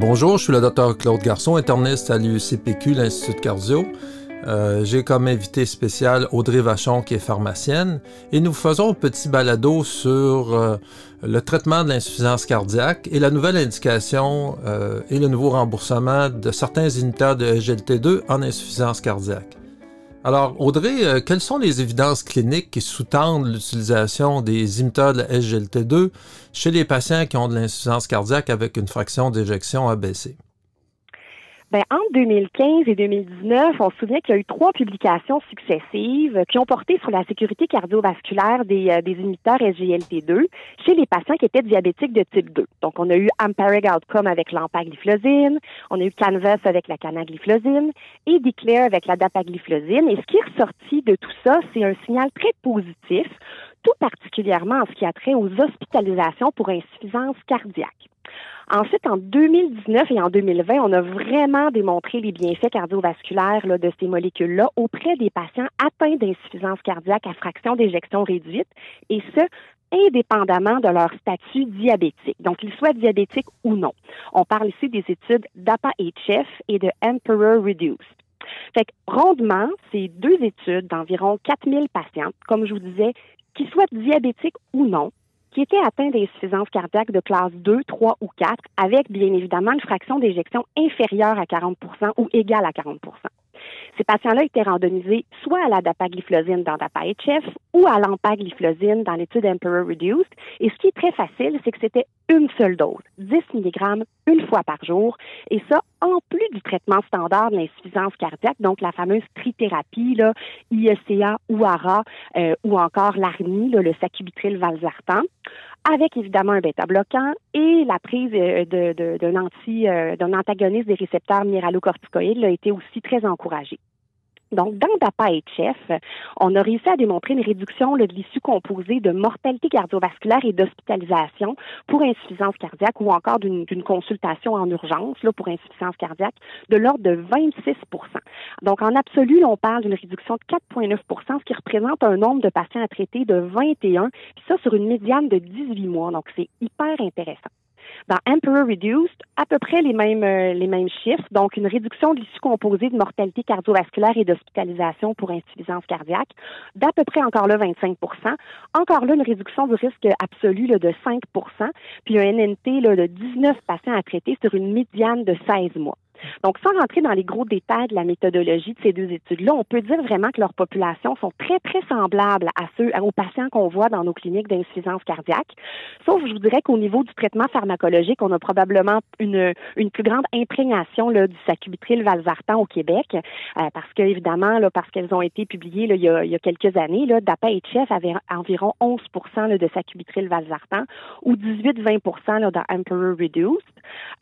Bonjour, je suis le docteur Claude Garçon, interniste à l'UCPQ, l'Institut de cardio. Euh, j'ai comme invité spécial Audrey Vachon, qui est pharmacienne, et nous faisons un petit balado sur euh, le traitement de l'insuffisance cardiaque et la nouvelle indication euh, et le nouveau remboursement de certains inhibiteurs de SGLT2 en insuffisance cardiaque. Alors, Audrey, quelles sont les évidences cliniques qui sous-tendent l'utilisation des inhibiteurs de la SGLT2 chez les patients qui ont de l'insuffisance cardiaque avec une fraction d'éjection abaissée? Ben, entre 2015 et 2019, on se souvient qu'il y a eu trois publications successives qui ont porté sur la sécurité cardiovasculaire des, euh, des SGLT2 chez les patients qui étaient diabétiques de type 2. Donc, on a eu Amperic Outcome avec l'empagliflozine, on a eu Canvas avec la canagliflozine et Declare avec la dapagliflozine. Et ce qui est ressorti de tout ça, c'est un signal très positif, tout particulièrement en ce qui a trait aux hospitalisations pour insuffisance cardiaque. Ensuite, en 2019 et en 2020, on a vraiment démontré les bienfaits cardiovasculaires de ces molécules-là auprès des patients atteints d'insuffisance cardiaque à fraction d'éjection réduite, et ce, indépendamment de leur statut diabétique, donc qu'ils soient diabétiques ou non. On parle ici des études d'APA-HF et de Emperor Reduced. Fait que, rondement, ces deux études d'environ 4000 patients, comme je vous disais, qu'ils soient diabétiques ou non, qui étaient atteints d'insuffisance cardiaque de classe 2, 3 ou 4, avec bien évidemment une fraction d'éjection inférieure à 40% ou égale à 40% ces patients-là étaient randomisés soit à la dapagliflozine dans DAPA-HF ou à l'empagliflozine dans l'étude Emperor Reduced. Et ce qui est très facile, c'est que c'était une seule dose, 10 mg une fois par jour. Et ça, en plus du traitement standard de l'insuffisance cardiaque, donc la fameuse trithérapie, là, IECA ou ARA, euh, ou encore l'ARNI, le sacubitril valsartan avec évidemment un bêta-bloquant et la prise euh, d'un anti, euh, antagoniste des récepteurs minéralocorticoïdes a été aussi très encouragée. Donc, dans DAPA-HF, on a réussi à démontrer une réduction de l'issue composée de mortalité cardiovasculaire et d'hospitalisation pour insuffisance cardiaque ou encore d'une consultation en urgence pour insuffisance cardiaque de l'ordre de 26% Donc, en absolu, on parle d'une réduction de 4,9% ce qui représente un nombre de patients à traiter de 21, puis ça sur une médiane de 18 mois. Donc, c'est hyper intéressant. Dans Emperor Reduced, à peu près les mêmes, euh, les mêmes chiffres, donc une réduction de l'issue composée de mortalité cardiovasculaire et d'hospitalisation pour insuffisance cardiaque d'à peu près encore là 25% Encore là, une réduction du risque absolu là, de 5% puis un NNT là, de 19 patients à traiter sur une médiane de 16 mois. Donc, sans rentrer dans les gros détails de la méthodologie de ces deux études-là, on peut dire vraiment que leurs populations sont très, très semblables à ceux, aux patients qu'on voit dans nos cliniques d'insuffisance cardiaque. Sauf, je vous dirais qu'au niveau du traitement pharmacologique, on a probablement une, une plus grande imprégnation là, du sacubitril valsartan au Québec, euh, parce que, évidemment, là, parce qu'elles ont été publiées là, il, y a, quelques années, là, DAPA HF avait environ 11% de sacubitril valsartan ou 18-20% dans Emperor Reduced.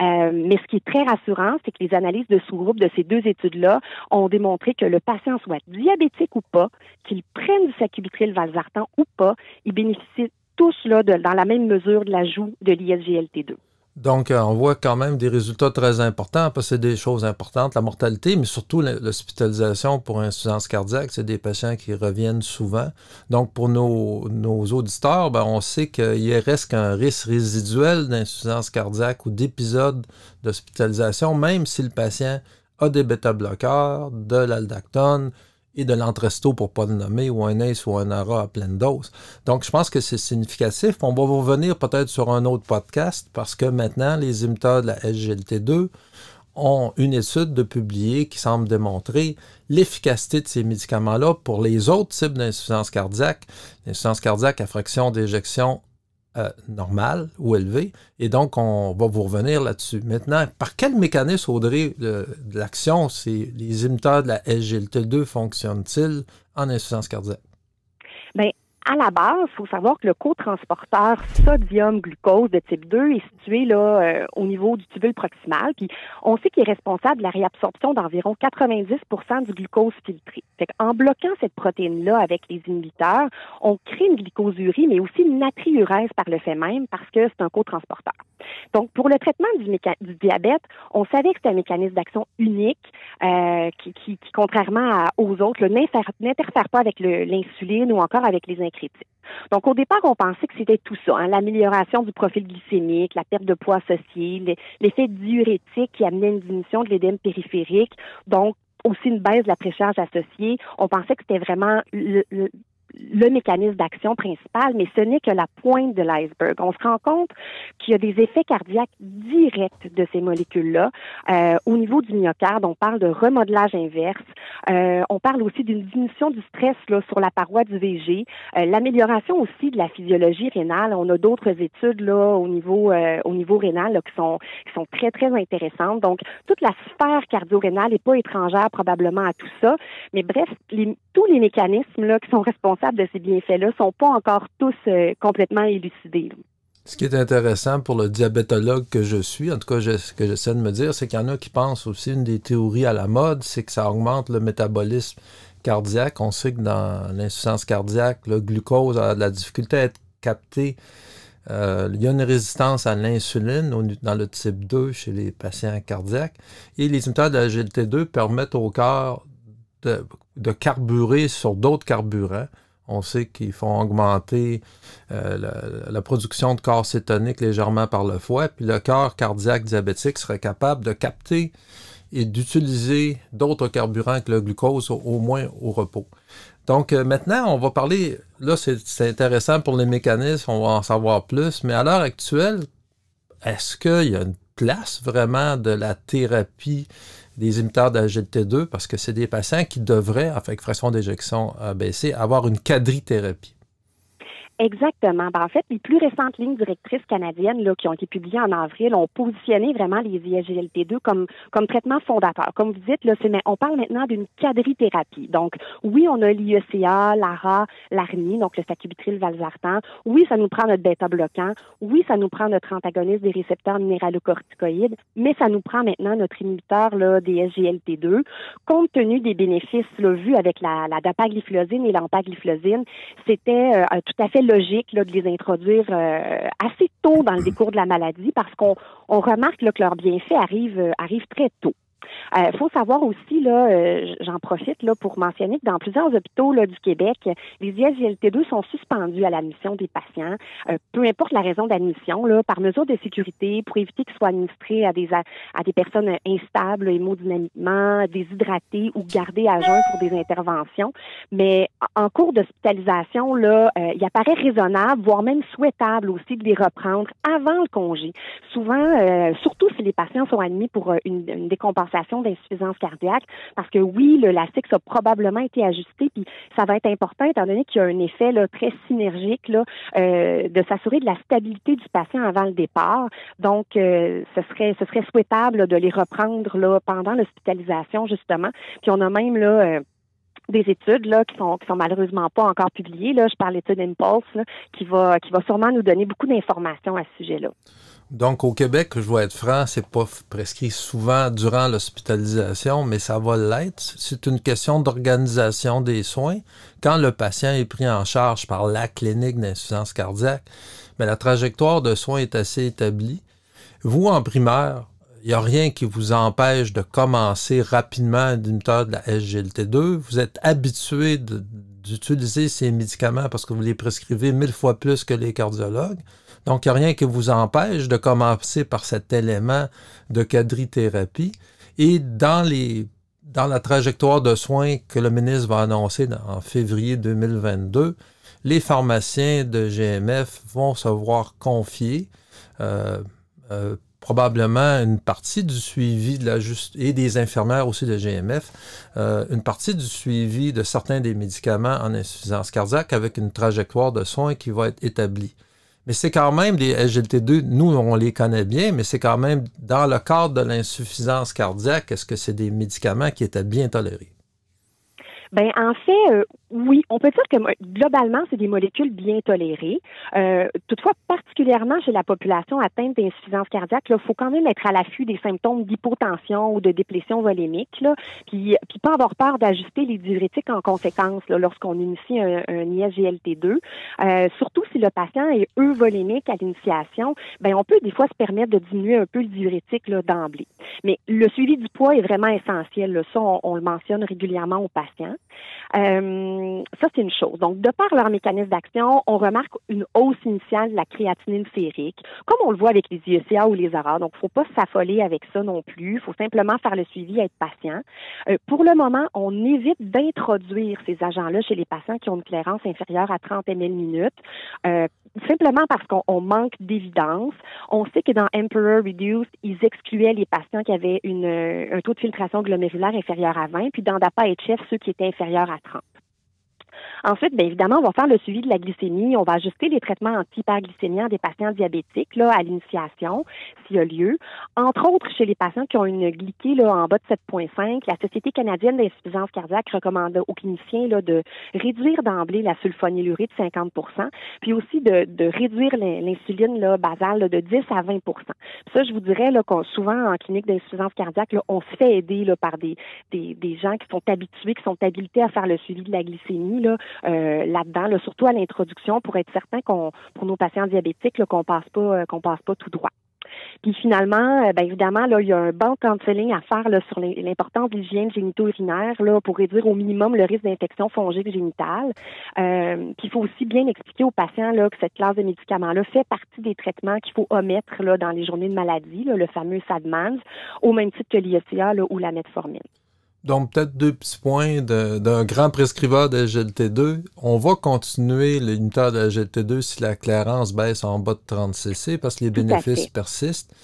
Euh, mais ce qui est très rassurant, c'est que les analyses de sous-groupe de ces deux études-là ont démontré que le patient soit diabétique ou pas, qu'il prenne du sacubitril valsartan ou pas, ils bénéficient tous là, dans la même mesure de l'ajout de l'ISGLT2. Donc, euh, on voit quand même des résultats très importants parce que des choses importantes, la mortalité, mais surtout l'hospitalisation pour insuffisance cardiaque. C'est des patients qui reviennent souvent. Donc, pour nos, auditeurs, ben, on sait qu'il reste qu'un risque résiduel d'insuffisance cardiaque ou d'épisode d'hospitalisation, même si le patient a des bêta-bloqueurs, de l'aldactone, et de l'entresto pour pas le nommer, ou un ACE ou un ARA à pleine dose. Donc, je pense que c'est significatif. On va revenir peut-être sur un autre podcast parce que maintenant, les imiteurs de la SGLT2 ont une étude de publier qui semble démontrer l'efficacité de ces médicaments-là pour les autres types d'insuffisance cardiaque, l'insuffisance cardiaque à fraction d'éjection euh, normal ou élevé. Et donc, on va vous revenir là-dessus. Maintenant, par quel mécanisme, Audrey, de, l'action, les imiteurs de la SGLT2 fonctionnent-ils en insuffisance cardiaque? À la base, il faut savoir que le cotransporteur sodium-glucose de type 2 est situé là euh, au niveau du tubule proximal. Puis on sait qu'il est responsable de la réabsorption d'environ 90 du glucose filtré. Fait en bloquant cette protéine-là avec les inhibiteurs, on crée une glycosurie, mais aussi une natriurèse par le fait même parce que c'est un cotransporteur. Donc, pour le traitement du, diabète, on savait que c'était un mécanisme d'action unique euh, qui, qui, contrairement aux autres, n'interfère pas avec l'insuline ou encore avec les Donc, au départ, on pensait que c'était tout ça, hein, l'amélioration du profil glycémique, la perte de poids associée, l'effet diurétique qui amenait une diminution de l'édème périphérique, donc aussi une baisse de la précharge associée. On pensait que c'était vraiment le mécanisme d'action principal, mais ce n'est que la pointe de l'iceberg. On se rend compte qu'il y a des effets cardiaques directs de ces molécules-là. Euh, au niveau du myocarde, on parle de remodelage inverse. Euh, on parle aussi d'une diminution du stress là, sur la paroi du VG. Euh, l'amélioration aussi de la physiologie rénale. On a d'autres études là au niveau euh, au niveau rénal là, qui sont qui sont très très intéressantes. Donc toute la sphère cardio-rénale n'est pas étrangère probablement à tout ça. Mais bref, les, tous les mécanismes là qui sont responsables de ces bienfaits-là ne sont pas encore tous euh, complètement élucidés. Ce qui est intéressant pour le diabétologue que je suis, en tout cas ce que j'essaie de me dire, c'est qu'il y en a qui pensent aussi, une des théories à la mode, c'est que ça augmente le métabolisme cardiaque. On sait que dans l'insuffisance cardiaque, le glucose a de la difficulté à être capté. Euh, il y a une résistance à l'insuline dans le type 2 chez les patients cardiaques. Et les inhibiteurs de la GLT2 permettent au corps de carburer sur d'autres carburants. On sait qu'ils font augmenter euh, la, production de corps cétonique légèrement par le foie, puis le cœur cardiaque diabétique serait capable de capter et d'utiliser d'autres carburants que le glucose, au, moins au repos. Donc euh, maintenant, on va parler, là c'est intéressant pour les mécanismes, on va en savoir plus, mais à l'heure actuelle, est-ce qu'il y a une place vraiment de la thérapie des imiteurs d'AGLT2 parce que c'est des patients qui devraient, avec fraction d'éjection abaissée, avoir une quadrithérapie. Exactement. Ben, en fait, les plus récentes lignes directrices canadiennes là, qui ont été publiées en avril ont positionné vraiment les ISGLT2 comme, comme traitement fondateur. Comme vous dites, là, on parle maintenant d'une quadrithérapie. Donc, oui, on a l'IECA, l'ARA, l'ARNI, donc le sacubitril valsartan. Oui, ça nous prend notre bêta-bloquant. Oui, ça nous prend notre antagoniste des récepteurs minéralocorticoïdes, mais ça nous prend maintenant notre inhibiteur des SGLT2. Compte tenu des bénéfices vus avec la, la dapagliflozine et l'empagliflozine, c'était euh, tout à fait logique là, de les introduire euh, assez tôt dans le décours de la maladie parce qu'on on remarque que leurs bienfaits arrivent, euh, arrivent très tôt. Il euh, faut savoir aussi, là, euh, j'en profite là, pour mentionner que dans plusieurs hôpitaux là, du Québec, les ISGLT2 sont suspendus à l'admission des patients, euh, peu importe la raison d'admission, là, par mesure de sécurité, pour éviter qu'ils soient administrés à des, à, des personnes instables hémodynamiquement, déshydratées ou gardées à jeun pour des interventions. Mais en cours d'hospitalisation, là, il apparaît raisonnable, voire même souhaitable aussi de les reprendre avant le congé. Souvent, surtout si les patients sont admis pour une, une décompensation d'insuffisance cardiaque, parce que oui, le LASIX a probablement été ajusté, puis ça va être important étant donné qu'il y a un effet là, très synergique là, euh, de s'assurer de la stabilité du patient avant le départ. Donc, euh, ce serait ce serait souhaitable de les reprendre là, pendant l'hospitalisation, justement. Puis on a même là euh, des études là qui sont qui sont malheureusement pas encore publiées là je parle d'études Impulse qui va qui va sûrement nous donner beaucoup d'informations à ce sujet-là. Donc, au Québec, je dois être franc, c'est pas prescrit souvent durant l'hospitalisation, mais ça va l'être. C'est une question d'organisation des soins. Quand le patient est pris en charge par la clinique d'insuffisance cardiaque, mais la trajectoire de soins est assez établie. Vous, en primaire, il n'y a rien qui vous empêche de commencer rapidement un inhibiteur de la SGLT2. Vous êtes habitué d'utiliser ces médicaments parce que vous les prescrivez mille fois plus que les cardiologues. Donc, il n'y a rien qui vous empêche de commencer par cet élément de quadrithérapie. Et dans, la trajectoire de soins que le ministre va annoncer en février 2022, les pharmaciens de GMF vont se voir confier euh, euh, probablement une partie du suivi de la juste et des infirmières aussi de GMF, euh, une partie du suivi de certains des médicaments en insuffisance cardiaque avec une trajectoire de soins qui va être établie. Mais c'est quand même, les SGLT2, nous, on les connaît bien, mais c'est quand même dans le cadre de l'insuffisance cardiaque, est-ce que c'est des médicaments qui étaient bien tolérés? Ben en fait, euh, oui, on peut dire que globalement, c'est des molécules bien tolérées. Euh, toutefois, particulièrement chez la population atteinte d'insuffisance cardiaque, il faut quand même être à l'affût des symptômes d'hypotension ou de déplétion volémique, là, puis, puis pas avoir peur d'ajuster les diurétiques en conséquence lorsqu'on initie un, un ISGLT2. Euh, surtout si le patient est euvolémique à l'initiation, ben on peut des fois se permettre de diminuer un peu le diurétique d'emblée. Mais le suivi du poids est vraiment essentiel. Ça, on, on le mentionne régulièrement aux patients. Euh, ça, c'est une chose. Donc, de par leur mécanisme d'action, on remarque une hausse initiale de la créatinine sérique, comme on le voit avec les IECA ou les ARA. Donc, il ne faut pas s'affoler avec ça non plus. Il faut simplement faire le suivi et être patient. Euh, pour le moment, on évite d'introduire ces agents-là chez les patients qui ont une clairance inférieure à 30 ml minutes, euh, simplement parce qu'on manque d'évidence. On sait que dans Emperor Reduced, ils excluaient les patients qui avaient un taux de filtration glomérulaire inférieur à 20, puis dans DAPA-HF, ceux qui étaient inférieurs à 30. Ensuite, bien évidemment, on va faire le suivi de la glycémie. On va ajuster les traitements anti-hyperglycémiens des patients diabétiques là, à l'initiation, s'il y a lieu. Entre autres, chez les patients qui ont une glyquée là, en bas de 7,5, la Société canadienne d'insuffisance cardiaque recommande aux cliniciens là, de réduire d'emblée la sulfonylurée de 50% puis aussi de, réduire l'insuline basale de 10 à 20 Ça, je vous dirais souvent en clinique d'insuffisance cardiaque, on se fait aider là, par des, des gens qui sont habitués, qui sont habilités à faire le suivi de la glycémie. Là, euh, là-dedans, surtout à l'introduction, pour être certain qu'on, pour nos patients diabétiques, qu'on passe pas, euh, qu'on passe pas tout droit. Puis finalement, euh, ben évidemment, là, il y a un bon counseling à faire là, sur l'importance de l'hygiène génito-urinaire là, pour réduire au minimum le risque d'infection fongique génitale. puis il faut aussi bien expliquer aux patients là, que cette classe de médicaments-là fait partie des traitements qu'il faut omettre là, dans les journées de maladie, là, le fameux SADMANS, au même titre que l'IECA ou la metformine. Donc, peut-être deux petits points d'un grand prescriveur de GLT2. On va continuer l'unitaire de GLT2 si la clairance baisse en bas de 30 cc parce que les bénéfices persistent.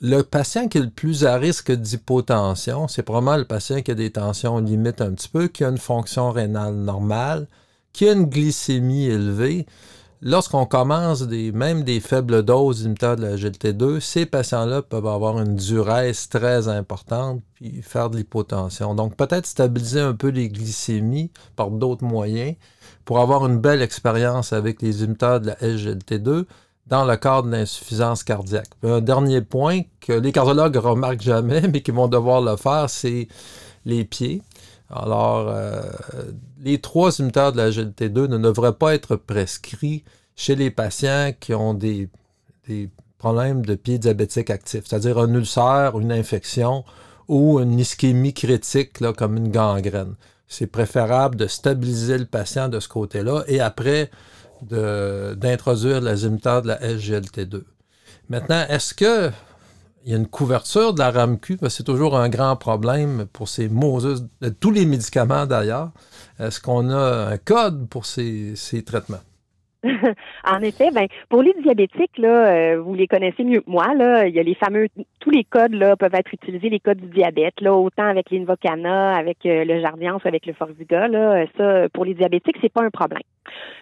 Le patient qui est le plus à risque d'hypotension, c'est probablement le patient qui a des tensions limites un petit peu, qui a une fonction rénale normale, qui a une glycémie élevée lorsqu'on commence même des faibles doses d'inhibiteurs de la GLT2, ces patients-là peuvent avoir une duresse très importante puis faire de l'hypotension. Donc, peut-être stabiliser un peu les glycémies par d'autres moyens pour avoir une belle expérience avec les inhibiteurs de la SGLT2 dans le cadre de l'insuffisance cardiaque. Un dernier point que les cardiologues remarquent jamais, mais qui vont devoir le faire, c'est les pieds. Alors, euh, les trois inhibiteurs de la GLT2 ne devraient pas être prescrits chez les patients qui ont des, problèmes de pieds diabétiques actifs, c'est-à-dire un ulcère, une infection ou une ischémie critique comme une gangrène. C'est préférable de stabiliser le patient de ce côté-là et après d'introduire les inhibiteurs de la SGLT2. Maintenant, est-ce que il y a une couverture de la RAMQ, c'est toujours un grand problème pour ces Moses, tous les médicaments d'ailleurs. Est-ce qu'on a un code pour ces, traitements? en effet, ben pour les diabétiques là, euh, vous les connaissez mieux que moi là. Il y a les fameux, tous les codes là peuvent être utilisés, les codes du diabète là, autant avec l'Invocana, avec euh, le Jardiance, avec le Forxiga là. Ça, pour les diabétiques, c'est pas un problème.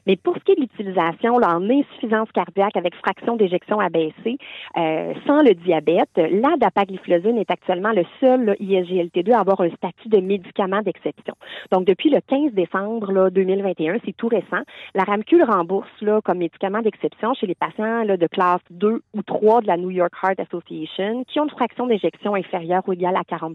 Mais pour ce qui est de l'utilisation en insuffisance cardiaque avec fraction d'éjection abaissée euh, sans le diabète, la dapagliflozine est actuellement le seul ISGLT2 à avoir un statut de médicament d'exception. Donc, depuis le 15 décembre là, 2021, c'est tout récent, la RAMQ rembourse comme médicament d'exception chez les patients de classe 2 ou 3 de la New York Heart Association qui ont une fraction d'éjection inférieure ou égale à 40%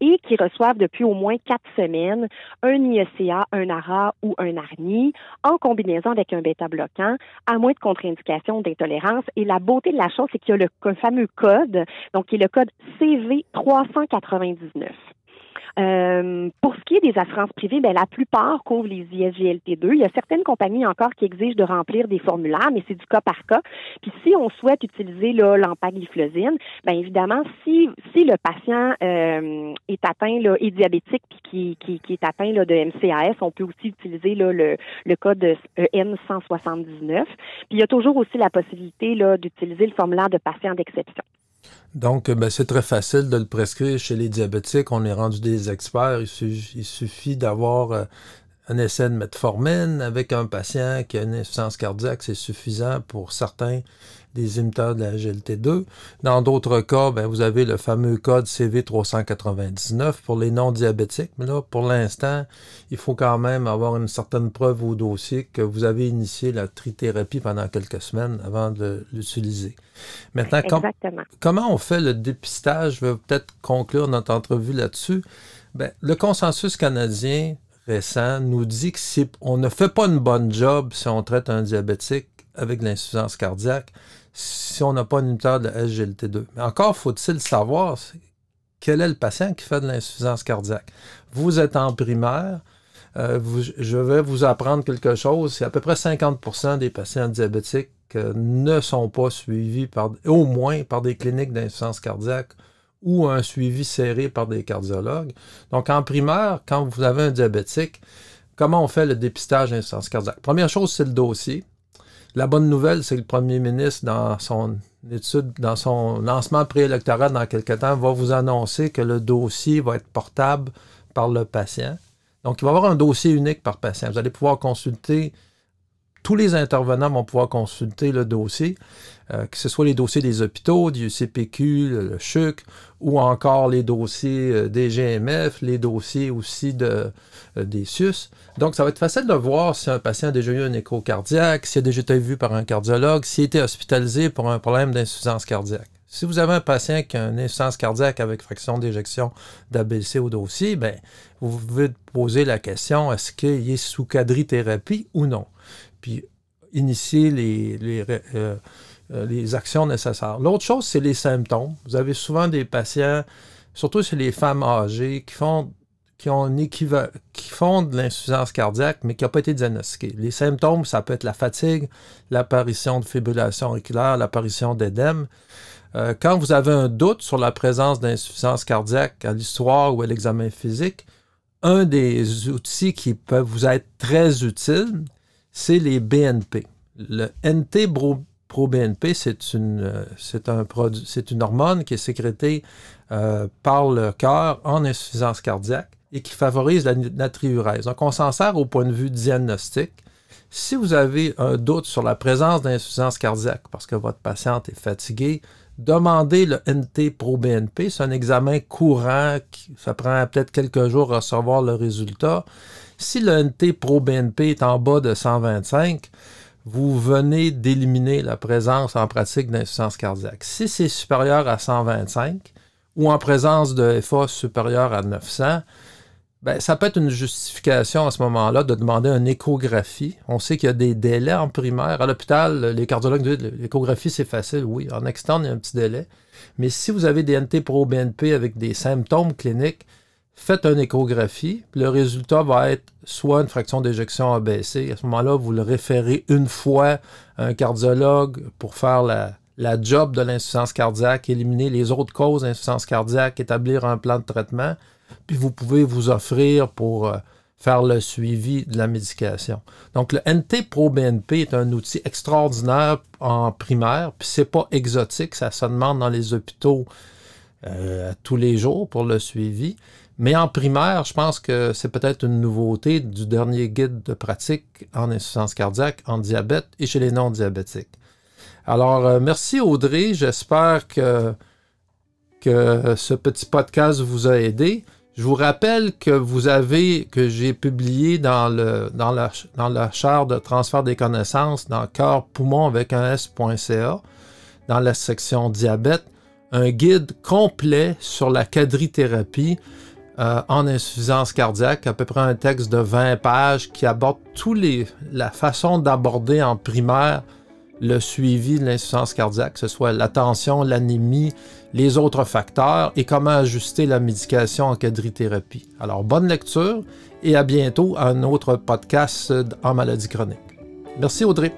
et qui reçoivent depuis au moins quatre semaines un IECA, un ARA ou un ARNI en combinaison avec un bêta-bloquant, à moins de contre-indication d'intolérance. Et la beauté de la chose, c'est qu'il y a le fameux code, donc qui est le code CV399. Euh, pour ce qui est des assurances privées, ben, la plupart couvrent les ISGLT2. Il y a certaines compagnies encore qui exigent de remplir des formulaires, mais c'est du cas par cas. Puis si on souhaite utiliser l'empagliflozine, ben évidemment, si, si le patient euh, est atteint là, est diabétique puis qui, qui, qui est atteint là, de MCAS, on peut aussi utiliser là, le, le code EN179. Puis il y a toujours aussi la possibilité d'utiliser le formulaire de patient d'exception. Donc, ben, c'est très facile de le prescrire chez les diabétiques. On est rendu des experts. Il, suffit, d'avoir euh, un essai de metformine avec un patient qui a une insuffisance cardiaque. C'est suffisant pour certains des imiteurs de la GLT2. Dans d'autres cas, ben, vous avez le fameux code CV399 pour les non-diabétiques. Mais là, pour l'instant, il faut quand même avoir une certaine preuve au dossier que vous avez initié la trithérapie pendant quelques semaines avant de l'utiliser. Maintenant, comment on fait le dépistage? Je vais peut-être conclure notre entrevue là-dessus. Ben, le consensus canadien récent nous dit que si on ne fait pas une bonne job si on traite un diabétique avec l'insuffisance cardiaque, si on n'a pas un inhibiteur de SGLT2. Mais encore faut-il savoir quel est le patient qui fait de l'insuffisance cardiaque. Vous êtes en primaire, euh, je vais vous apprendre quelque chose. C'est à peu près 50% des patients diabétiques euh, ne sont pas suivis par, au moins par des cliniques d'insuffisance cardiaque ou un suivi serré par des cardiologues. Donc, en primaire, quand vous avez un diabétique, comment on fait le dépistage d'insuffisance cardiaque? Première chose, c'est le dossier. La bonne nouvelle, c'est que le premier ministre, dans son étude, dans son lancement préélectoral dans quelques temps, va vous annoncer que le dossier va être portable par le patient. Donc, il va y avoir un dossier unique par patient. Vous allez pouvoir consulter, tous les intervenants vont pouvoir consulter le dossier, euh, que ce soit les dossiers des hôpitaux, du CPQ, le, CHUC, ou encore les dossiers euh, des GMF, les dossiers aussi de, euh, des SUS. Donc, ça va être facile de voir si un patient a déjà eu un écho cardiaque, s'il a déjà été vu par un cardiologue, s'il a été hospitalisé pour un problème d'insuffisance cardiaque. Si vous avez un patient qui a une insuffisance cardiaque avec fraction d'éjection d'ABC au dossier, ben, vous pouvez poser la question est-ce qu'il est sous quadrithérapie ou non? Puis initier les, euh, euh, les actions nécessaires. L'autre chose, c'est les symptômes. Vous avez souvent des patients, surtout chez les femmes âgées, qui font qui ont qui font de l'insuffisance cardiaque, mais qui n'ont pas été diagnostiqués. Les symptômes, ça peut être la fatigue, l'apparition de fibrillation auriculaire, l'apparition d'édème. Euh, quand vous avez un doute sur la présence d'insuffisance cardiaque à l'histoire ou à l'examen physique, un des outils qui peuvent vous être très utiles, c'est les BNP. Le NT-proBNP, c'est une, produit, c'est une hormone qui est sécrétée euh, par le cœur en insuffisance cardiaque et qui favorise la natriurèse. Donc, on s'en sert au point de vue diagnostique. Si vous avez un doute sur la présence d'insuffisance cardiaque parce que votre patiente est fatiguée, demandez le NT-proBNP. C'est un examen courant, qui, ça prend peut-être quelques jours à recevoir le résultat. Si le NT-proBNP est en bas de 125, vous venez d'éliminer la présence en pratique d'insuffisance cardiaque. Si c'est supérieur à 125 ou en présence de FA supérieur à 900, ben, ça peut être une justification à ce moment-là de demander une échographie. On sait qu'il y a des délais en primaire. À l'hôpital, les cardiologues disent l'échographie, c'est facile, oui. En externe, il y a un petit délai. Mais si vous avez des NT-pro-BNP avec des symptômes cliniques, faites une échographie. Le résultat va être soit une fraction d'éjection abaissée. À ce moment-là, vous le référez une fois à un cardiologue pour faire la, la job de l'insuffisance cardiaque, éliminer les autres causes d'insuffisance cardiaque, établir un plan de traitement puis vous pouvez vous offrir pour euh, faire le suivi de la médication. Donc, le NT-proBNP est un outil extraordinaire en primaire, puis c'est pas exotique, ça se demande dans les hôpitaux euh, tous les jours pour le suivi. Mais en primaire, je pense que c'est peut-être une nouveauté du dernier guide de pratique en insuffisance cardiaque, en diabète et chez les non-diabétiques. Alors, euh, merci Audrey. J'espère que, que ce petit podcast vous a aidé. Je vous rappelle que vous avez, que j'ai publié dans, le, dans, la, dans la chaire de transfert des connaissances dans cœur poumon avec un S.ca, dans la section diabète, un guide complet sur la quadrithérapie euh, en insuffisance cardiaque, à peu près un texte de 20 pages qui aborde tous les, la façon d'aborder en primaire le suivi de l'insuffisance cardiaque, que ce soit la tension, l'anémie, les autres facteurs et comment ajuster la médication en quadrithérapie. Alors, bonne lecture et à bientôt un autre podcast en maladie chronique. Merci Audrey.